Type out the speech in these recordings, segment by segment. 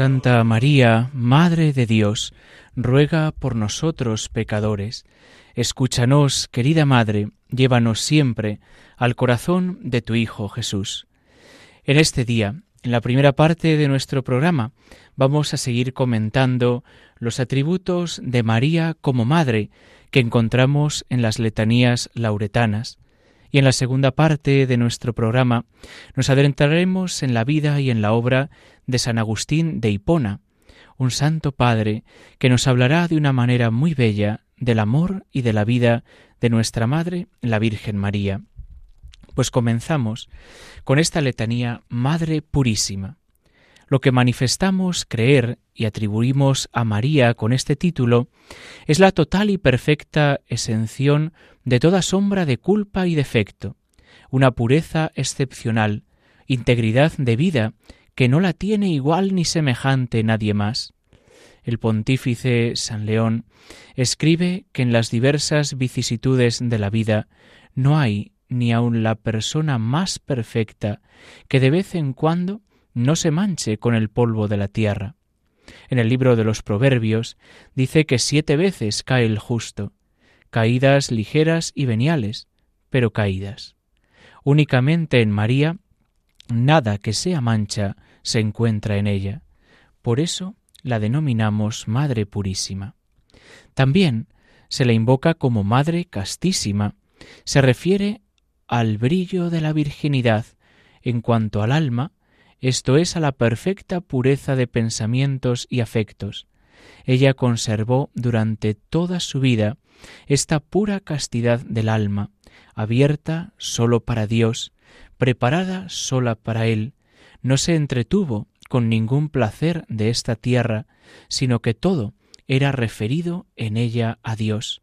Santa María, Madre de Dios, ruega por nosotros pecadores. Escúchanos, querida Madre, llévanos siempre al corazón de tu Hijo Jesús. En este día, en la primera parte de nuestro programa, vamos a seguir comentando los atributos de María como Madre que encontramos en las letanías lauretanas. Y en la segunda parte de nuestro programa nos adentraremos en la vida y en la obra de San Agustín de Hipona, un santo padre que nos hablará de una manera muy bella del amor y de la vida de nuestra Madre, la Virgen María. Pues comenzamos con esta letanía Madre Purísima. Lo que manifestamos creer y atribuimos a María con este título es la total y perfecta exención de toda sombra de culpa y defecto, una pureza excepcional, integridad de vida que no la tiene igual ni semejante nadie más. El pontífice San León escribe que en las diversas vicisitudes de la vida no hay ni aun la persona más perfecta que de vez en cuando no se manche con el polvo de la tierra. En el libro de los Proverbios dice que siete veces cae el justo, caídas ligeras y veniales, pero caídas. Únicamente en María nada que sea mancha se encuentra en ella. Por eso la denominamos Madre Purísima. También se la invoca como Madre Castísima. Se refiere al brillo de la virginidad en cuanto al alma, esto es a la perfecta pureza de pensamientos y afectos. Ella conservó durante toda su vida esta pura castidad del alma, abierta sólo para Dios, preparada sola para Él, no se entretuvo con ningún placer de esta tierra, sino que todo era referido en ella a Dios.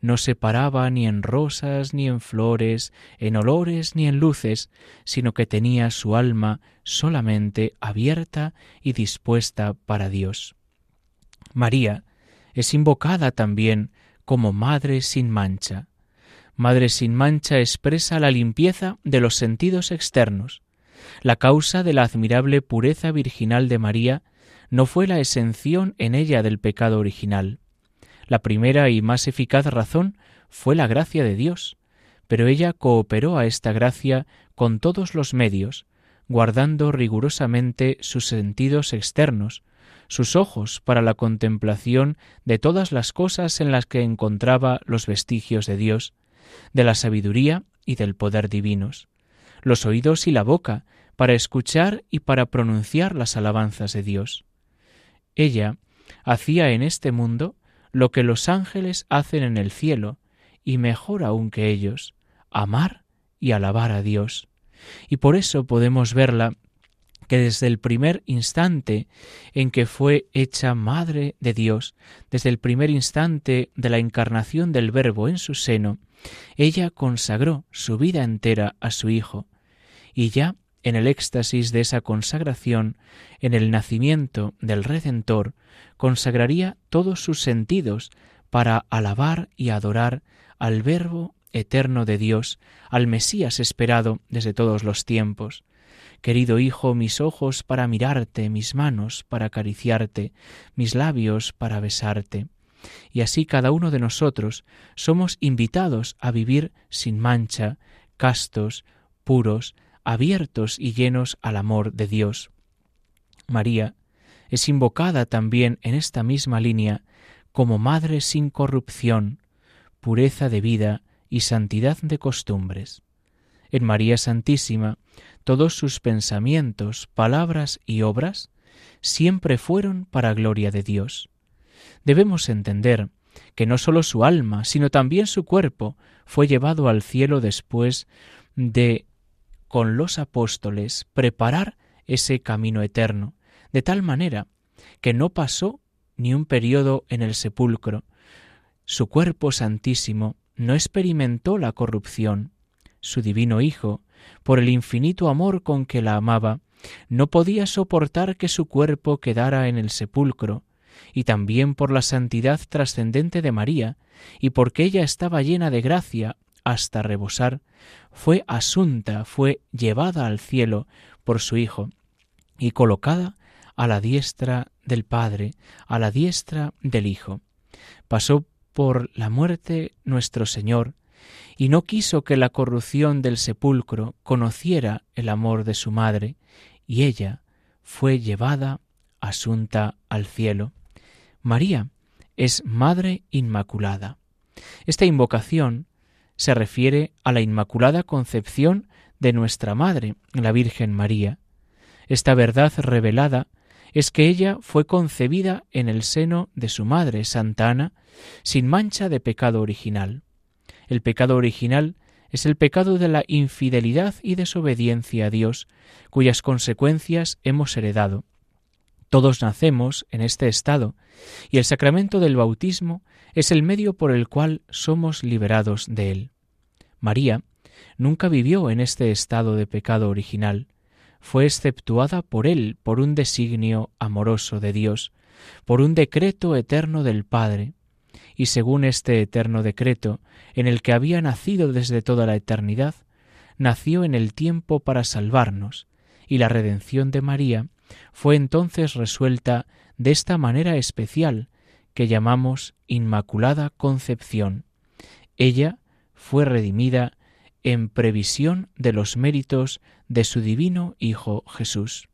No se paraba ni en rosas, ni en flores, en olores, ni en luces, sino que tenía su alma solamente abierta y dispuesta para Dios. María es invocada también como Madre sin mancha. Madre sin mancha expresa la limpieza de los sentidos externos. La causa de la admirable pureza virginal de María no fue la exención en ella del pecado original. La primera y más eficaz razón fue la gracia de Dios, pero ella cooperó a esta gracia con todos los medios, guardando rigurosamente sus sentidos externos, sus ojos para la contemplación de todas las cosas en las que encontraba los vestigios de Dios, de la sabiduría y del poder divinos, los oídos y la boca para escuchar y para pronunciar las alabanzas de Dios. Ella hacía en este mundo lo que los ángeles hacen en el cielo, y mejor aún que ellos, amar y alabar a Dios. Y por eso podemos verla que desde el primer instante en que fue hecha Madre de Dios, desde el primer instante de la encarnación del Verbo en su seno, ella consagró su vida entera a su Hijo, y ya en el éxtasis de esa consagración, en el nacimiento del Redentor, consagraría todos sus sentidos para alabar y adorar al Verbo eterno de Dios, al Mesías esperado desde todos los tiempos. Querido Hijo, mis ojos para mirarte, mis manos para acariciarte, mis labios para besarte. Y así cada uno de nosotros somos invitados a vivir sin mancha, castos, puros, abiertos y llenos al amor de Dios. María es invocada también en esta misma línea como madre sin corrupción, pureza de vida y santidad de costumbres. En María Santísima, todos sus pensamientos, palabras y obras siempre fueron para gloria de Dios. Debemos entender que no sólo su alma, sino también su cuerpo fue llevado al cielo después de, con los apóstoles, preparar ese camino eterno, de tal manera que no pasó ni un periodo en el sepulcro. Su cuerpo santísimo no experimentó la corrupción. Su divino Hijo, por el infinito amor con que la amaba, no podía soportar que su cuerpo quedara en el sepulcro, y también por la santidad trascendente de María, y porque ella estaba llena de gracia hasta rebosar, fue asunta, fue llevada al cielo por su Hijo, y colocada a la diestra del Padre, a la diestra del Hijo. Pasó por la muerte nuestro Señor, y no quiso que la corrupción del sepulcro conociera el amor de su madre, y ella fue llevada asunta al cielo. María es Madre Inmaculada. Esta invocación se refiere a la Inmaculada Concepción de nuestra Madre, la Virgen María. Esta verdad revelada es que ella fue concebida en el seno de su madre, Santa Ana, sin mancha de pecado original. El pecado original es el pecado de la infidelidad y desobediencia a Dios, cuyas consecuencias hemos heredado. Todos nacemos en este estado, y el sacramento del bautismo es el medio por el cual somos liberados de él. María nunca vivió en este estado de pecado original, fue exceptuada por él por un designio amoroso de Dios, por un decreto eterno del Padre, y según este eterno decreto, en el que había nacido desde toda la eternidad, nació en el tiempo para salvarnos, y la redención de María fue entonces resuelta de esta manera especial que llamamos Inmaculada Concepción. Ella fue redimida en previsión de los méritos de su divino Hijo Jesús.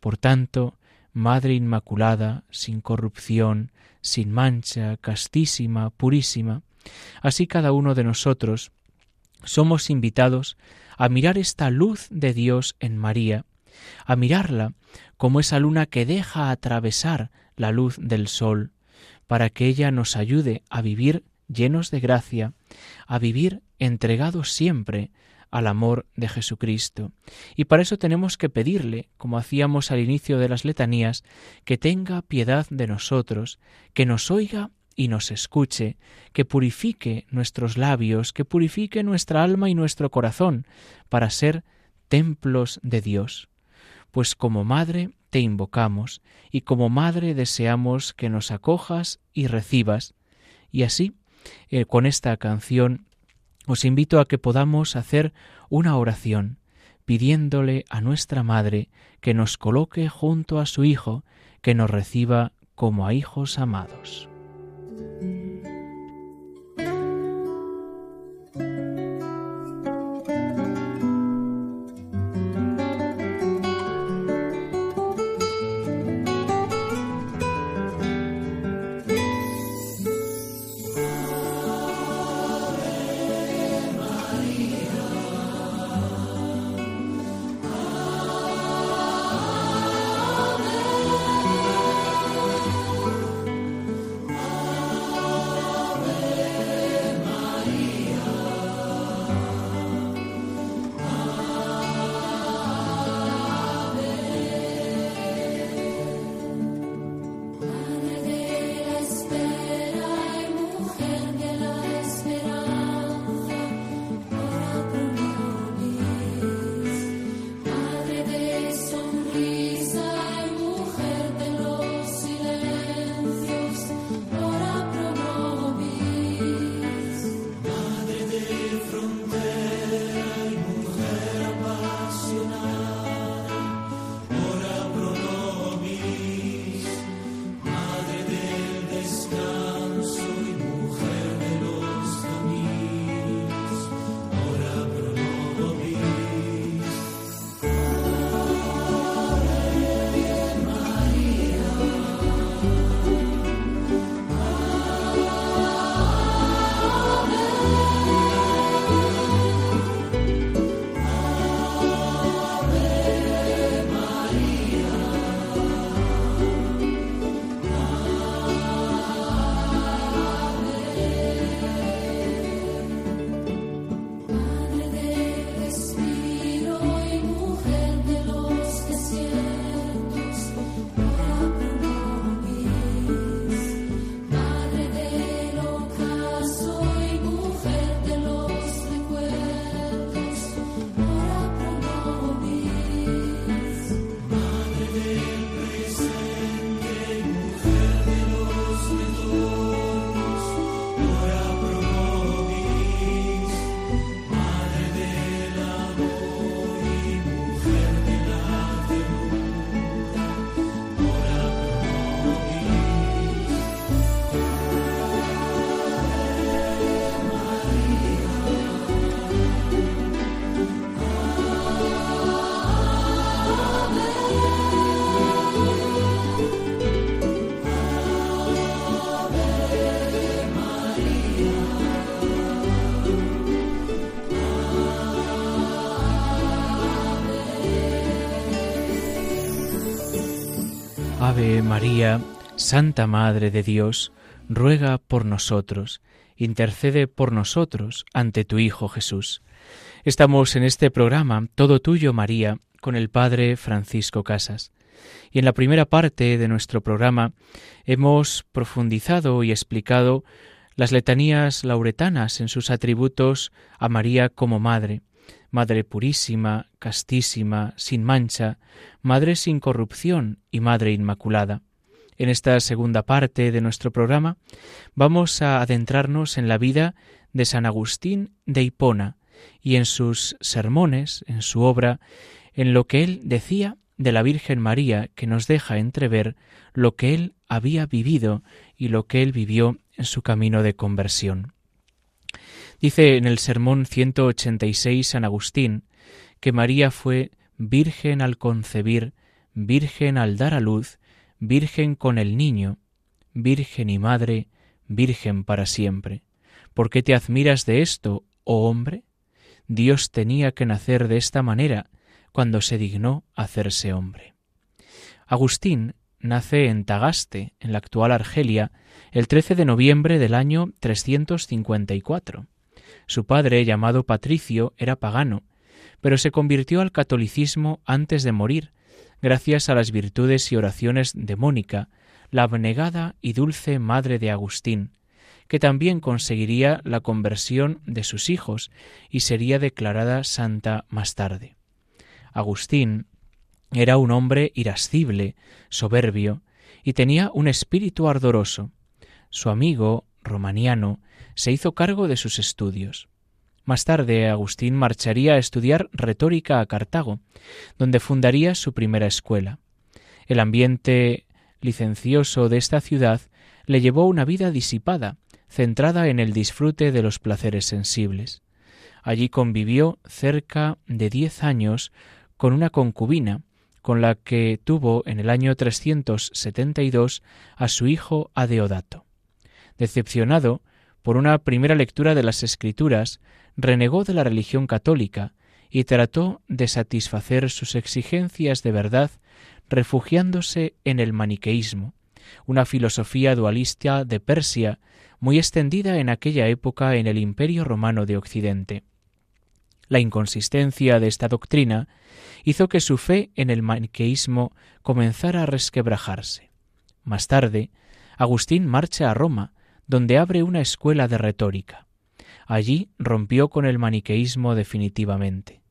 Por tanto, Madre Inmaculada, sin corrupción, sin mancha, castísima, purísima, así cada uno de nosotros somos invitados a mirar esta luz de Dios en María, a mirarla como esa luna que deja atravesar la luz del sol, para que ella nos ayude a vivir llenos de gracia, a vivir entregados siempre al amor de Jesucristo. Y para eso tenemos que pedirle, como hacíamos al inicio de las letanías, que tenga piedad de nosotros, que nos oiga y nos escuche, que purifique nuestros labios, que purifique nuestra alma y nuestro corazón, para ser templos de Dios pues como madre te invocamos y como madre deseamos que nos acojas y recibas. Y así, eh, con esta canción, os invito a que podamos hacer una oración pidiéndole a nuestra Madre que nos coloque junto a su Hijo, que nos reciba como a hijos amados. Ave María, Santa Madre de Dios, ruega por nosotros, intercede por nosotros ante tu Hijo Jesús. Estamos en este programa, Todo Tuyo María, con el Padre Francisco Casas. Y en la primera parte de nuestro programa hemos profundizado y explicado las letanías lauretanas en sus atributos a María como Madre, Madre purísima, castísima, sin mancha, Madre sin corrupción y Madre Inmaculada. En esta segunda parte de nuestro programa vamos a adentrarnos en la vida de San Agustín de Hipona y en sus sermones, en su obra, en lo que él decía de la Virgen María que nos deja entrever lo que él había vivido y lo que él vivió en su camino de conversión. Dice en el sermón 186 San Agustín que María fue virgen al concebir, virgen al dar a luz, virgen con el niño, virgen y madre, virgen para siempre. ¿Por qué te admiras de esto, oh hombre? Dios tenía que nacer de esta manera cuando se dignó hacerse hombre. Agustín nace en Tagaste, en la actual Argelia, el 13 de noviembre del año 354. Su padre, llamado Patricio, era pagano, pero se convirtió al catolicismo antes de morir, gracias a las virtudes y oraciones de Mónica, la abnegada y dulce madre de Agustín, que también conseguiría la conversión de sus hijos y sería declarada santa más tarde. Agustín era un hombre irascible, soberbio, y tenía un espíritu ardoroso. Su amigo, Romaniano, se hizo cargo de sus estudios. Más tarde, Agustín marcharía a estudiar retórica a Cartago, donde fundaría su primera escuela. El ambiente licencioso de esta ciudad le llevó una vida disipada, centrada en el disfrute de los placeres sensibles. Allí convivió cerca de diez años con una concubina, con la que tuvo en el año 372 a su hijo Adeodato. Decepcionado por una primera lectura de las Escrituras, renegó de la religión católica y trató de satisfacer sus exigencias de verdad refugiándose en el maniqueísmo, una filosofía dualista de Persia muy extendida en aquella época en el Imperio romano de Occidente. La inconsistencia de esta doctrina hizo que su fe en el maniqueísmo comenzara a resquebrajarse. Más tarde, Agustín marcha a Roma, donde abre una escuela de retórica. Allí rompió con el maniqueísmo definitivamente.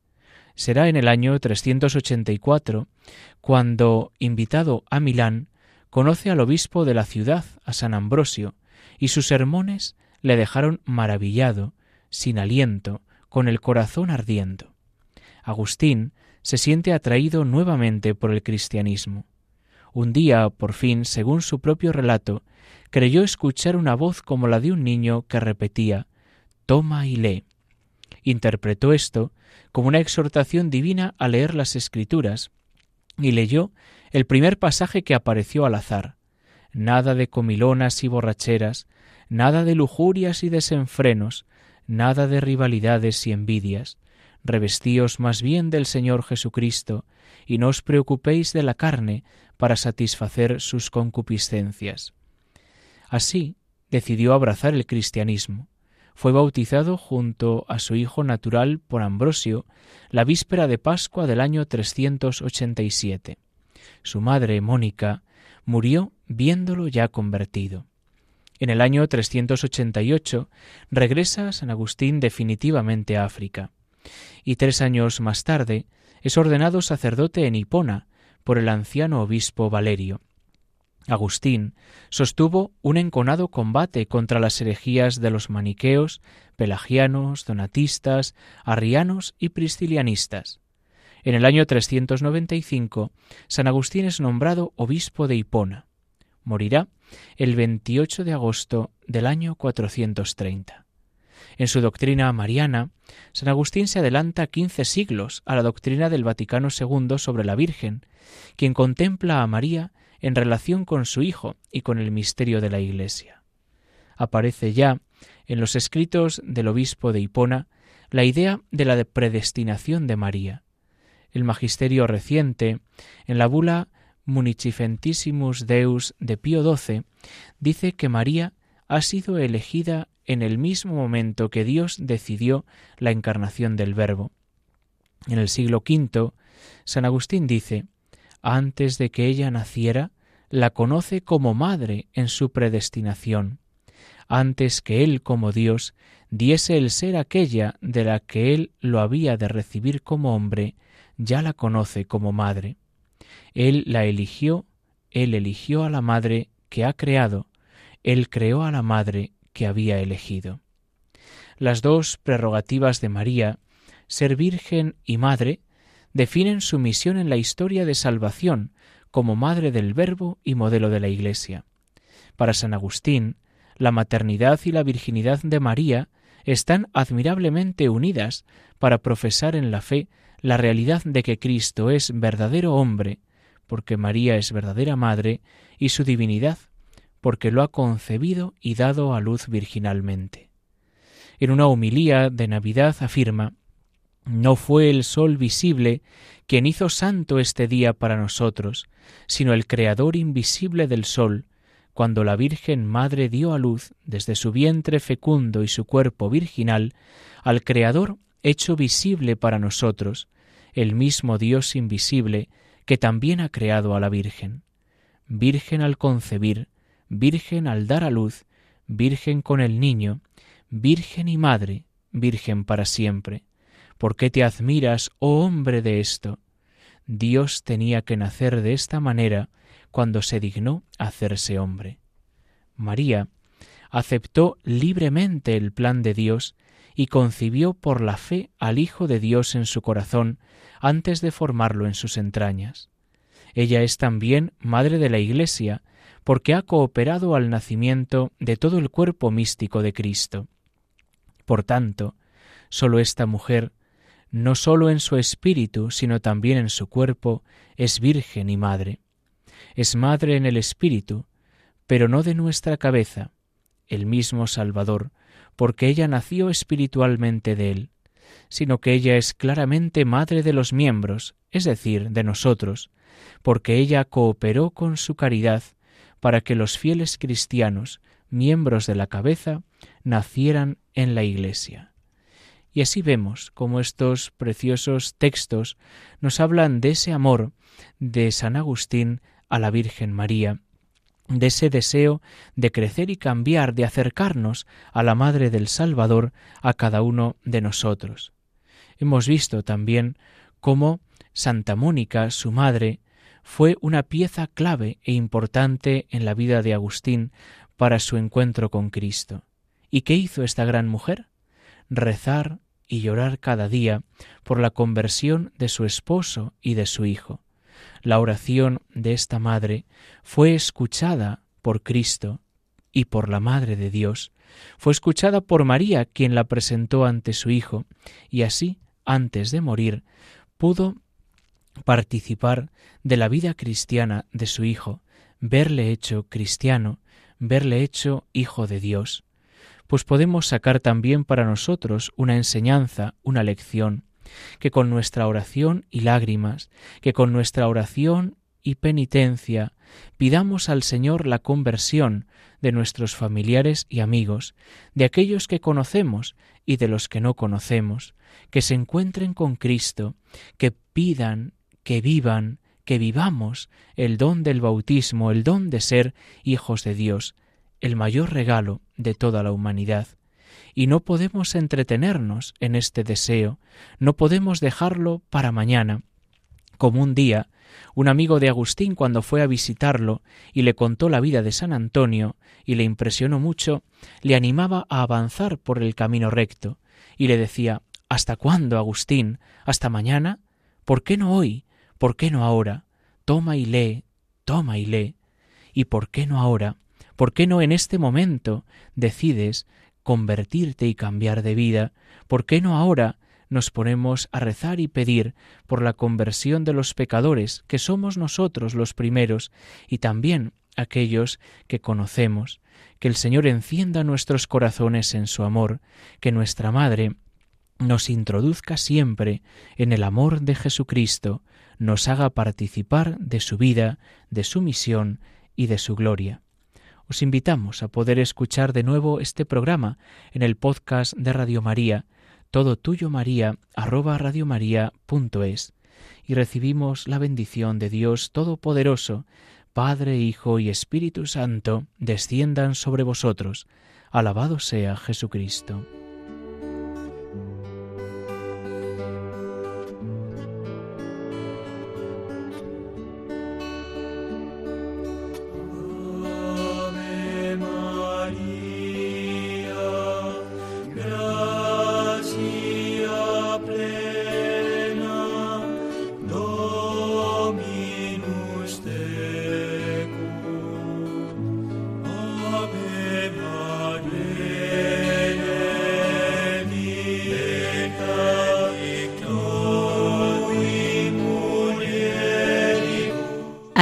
Será en el año 384 cuando, invitado a Milán, conoce al obispo de la ciudad, a San Ambrosio, y sus sermones le dejaron maravillado, sin aliento, con el corazón ardiendo. Agustín se siente atraído nuevamente por el cristianismo. Un día, por fin, según su propio relato, creyó escuchar una voz como la de un niño que repetía Toma y lee. Interpretó esto como una exhortación divina a leer las Escrituras y leyó el primer pasaje que apareció al azar. Nada de comilonas y borracheras, nada de lujurias y desenfrenos, nada de rivalidades y envidias, revestíos más bien del Señor Jesucristo, y no os preocupéis de la carne para satisfacer sus concupiscencias. Así decidió abrazar el cristianismo. Fue bautizado junto a su hijo natural por Ambrosio la víspera de Pascua del año 387. Su madre, Mónica, murió viéndolo ya convertido. En el año 388 regresa San Agustín definitivamente a África y tres años más tarde es ordenado sacerdote en Hipona por el anciano obispo Valerio. Agustín sostuvo un enconado combate contra las herejías de los maniqueos, pelagianos, donatistas, arrianos y priscilianistas. En el año 395, San Agustín es nombrado obispo de Hipona. Morirá el 28 de agosto del año 430. En su doctrina mariana, San Agustín se adelanta quince siglos a la doctrina del Vaticano II sobre la Virgen, quien contempla a María en relación con su Hijo y con el misterio de la Iglesia. Aparece ya en los escritos del obispo de Hipona la idea de la predestinación de María. El magisterio reciente, en la bula Municifentissimus Deus de Pío XII dice que María ha sido elegida en el mismo momento que Dios decidió la encarnación del Verbo. En el siglo V, San Agustín dice, antes de que ella naciera, la conoce como madre en su predestinación, antes que él como Dios diese el ser aquella de la que él lo había de recibir como hombre, ya la conoce como madre. Él la eligió, él eligió a la madre que ha creado, él creó a la madre que había elegido. Las dos prerrogativas de María, ser virgen y madre, definen su misión en la historia de salvación como madre del Verbo y modelo de la Iglesia. Para San Agustín, la maternidad y la virginidad de María están admirablemente unidas para profesar en la fe la realidad de que Cristo es verdadero hombre, porque María es verdadera madre, y su divinidad, porque lo ha concebido y dado a luz virginalmente. En una homilía de Navidad afirma No fue el sol visible quien hizo santo este día para nosotros, sino el Creador invisible del sol, cuando la Virgen Madre dio a luz desde su vientre fecundo y su cuerpo virginal al Creador hecho visible para nosotros, el mismo Dios invisible que también ha creado a la Virgen. Virgen al concebir, Virgen al dar a luz, Virgen con el niño, Virgen y Madre, Virgen para siempre. ¿Por qué te admiras, oh hombre, de esto? Dios tenía que nacer de esta manera cuando se dignó hacerse hombre. María aceptó libremente el plan de Dios y concibió por la fe al Hijo de Dios en su corazón antes de formarlo en sus entrañas. Ella es también Madre de la Iglesia, porque ha cooperado al nacimiento de todo el cuerpo místico de Cristo. Por tanto, sólo esta mujer, no sólo en su espíritu, sino también en su cuerpo, es virgen y madre. Es madre en el espíritu, pero no de nuestra cabeza, el mismo Salvador, porque ella nació espiritualmente de él, sino que ella es claramente madre de los miembros, es decir, de nosotros, porque ella cooperó con su caridad para que los fieles cristianos, miembros de la cabeza, nacieran en la Iglesia. Y así vemos cómo estos preciosos textos nos hablan de ese amor de San Agustín a la Virgen María, de ese deseo de crecer y cambiar, de acercarnos a la Madre del Salvador, a cada uno de nosotros. Hemos visto también cómo Santa Mónica, su madre, fue una pieza clave e importante en la vida de Agustín para su encuentro con Cristo. ¿Y qué hizo esta gran mujer? Rezar y llorar cada día por la conversión de su esposo y de su hijo. La oración de esta madre fue escuchada por Cristo y por la Madre de Dios, fue escuchada por María, quien la presentó ante su Hijo, y así, antes de morir, pudo participar de la vida cristiana de su Hijo, verle hecho cristiano, verle hecho Hijo de Dios. Pues podemos sacar también para nosotros una enseñanza, una lección, que con nuestra oración y lágrimas, que con nuestra oración y penitencia pidamos al Señor la conversión de nuestros familiares y amigos, de aquellos que conocemos y de los que no conocemos, que se encuentren con Cristo, que pidan que vivan, que vivamos el don del bautismo, el don de ser hijos de Dios, el mayor regalo de toda la humanidad. Y no podemos entretenernos en este deseo, no podemos dejarlo para mañana, como un día un amigo de Agustín cuando fue a visitarlo y le contó la vida de San Antonio y le impresionó mucho, le animaba a avanzar por el camino recto y le decía ¿Hasta cuándo, Agustín? ¿Hasta mañana? ¿Por qué no hoy? ¿Por qué no ahora? Toma y lee, toma y lee. ¿Y por qué no ahora? ¿Por qué no en este momento decides convertirte y cambiar de vida? ¿Por qué no ahora nos ponemos a rezar y pedir por la conversión de los pecadores, que somos nosotros los primeros, y también aquellos que conocemos, que el Señor encienda nuestros corazones en su amor, que nuestra Madre nos introduzca siempre en el amor de Jesucristo, nos haga participar de su vida, de su misión y de su gloria. Os invitamos a poder escuchar de nuevo este programa en el podcast de Radio María, todo tuyo María, arroba radiomaria.es, y recibimos la bendición de Dios Todopoderoso, Padre, Hijo y Espíritu Santo, desciendan sobre vosotros. Alabado sea Jesucristo.